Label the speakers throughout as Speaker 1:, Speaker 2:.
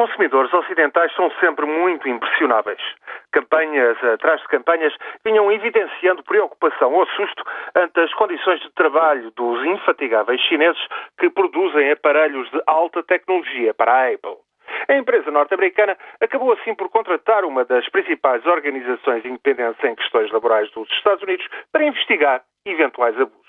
Speaker 1: consumidores ocidentais são sempre muito impressionáveis. Campanhas atrás de campanhas vinham evidenciando preocupação ou susto ante as condições de trabalho dos infatigáveis chineses que produzem aparelhos de alta tecnologia para a Apple. A empresa norte-americana acabou assim por contratar uma das principais organizações independentes em questões laborais dos Estados Unidos para investigar eventuais abusos.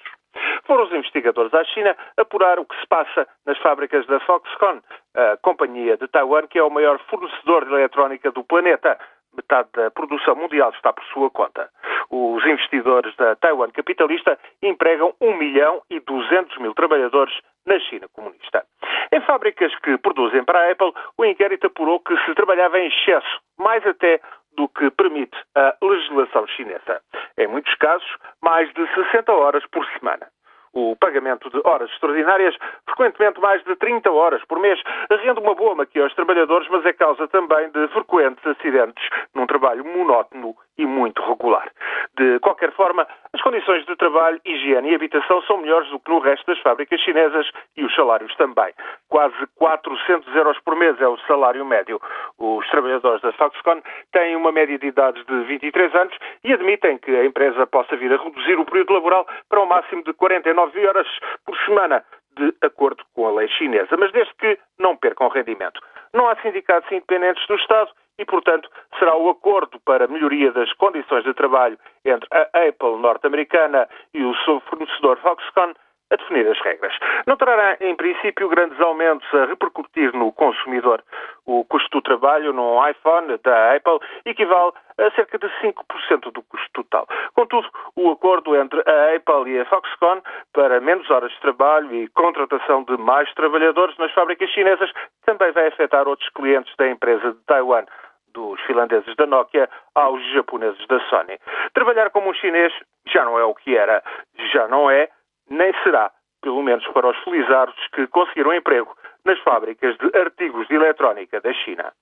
Speaker 1: Foram os investigadores à China apurar o que se passa nas fábricas da Foxconn, a companhia de Taiwan que é o maior fornecedor de eletrónica do planeta. Metade da produção mundial está por sua conta. Os investidores da Taiwan capitalista empregam 1 milhão e 200 mil trabalhadores na China comunista. Em fábricas que produzem para a Apple, o inquérito apurou que se trabalhava em excesso, mais até do que permite a legislação chinesa. Em muitos casos, mais de 60 horas por semana. O pagamento de horas extraordinárias, frequentemente mais de 30 horas por mês, rende uma boa maquia aos trabalhadores, mas é causa também de frequentes acidentes num trabalho monótono e muito regular. De qualquer forma, as condições de trabalho, higiene e habitação são melhores do que no resto das fábricas chinesas e os salários também. Quase 400 euros por mês é o salário médio. Os trabalhadores da Foxconn têm uma média de idades de 23 anos e admitem que a empresa possa vir a reduzir o período laboral para um máximo de 49 horas por semana, de acordo com a lei chinesa, mas desde que não percam rendimento. Não há sindicatos independentes do Estado e, portanto, será o acordo para melhoria das condições de trabalho entre a Apple norte-americana e o seu fornecedor Foxconn a definir as regras. Não trará, em princípio, grandes aumentos a repercutir no consumidor. O custo do trabalho num iPhone da Apple equivale a cerca de 5% do custo total. Contudo, o acordo entre a Apple e a Foxconn para menos horas de trabalho e contratação de mais trabalhadores nas fábricas chinesas também vai afetar outros clientes da empresa de Taiwan dos finlandeses da Nokia aos japoneses da Sony. Trabalhar como um chinês já não é o que era, já não é, nem será, pelo menos para os felizardos que conseguiram emprego nas fábricas de artigos de eletrónica da China.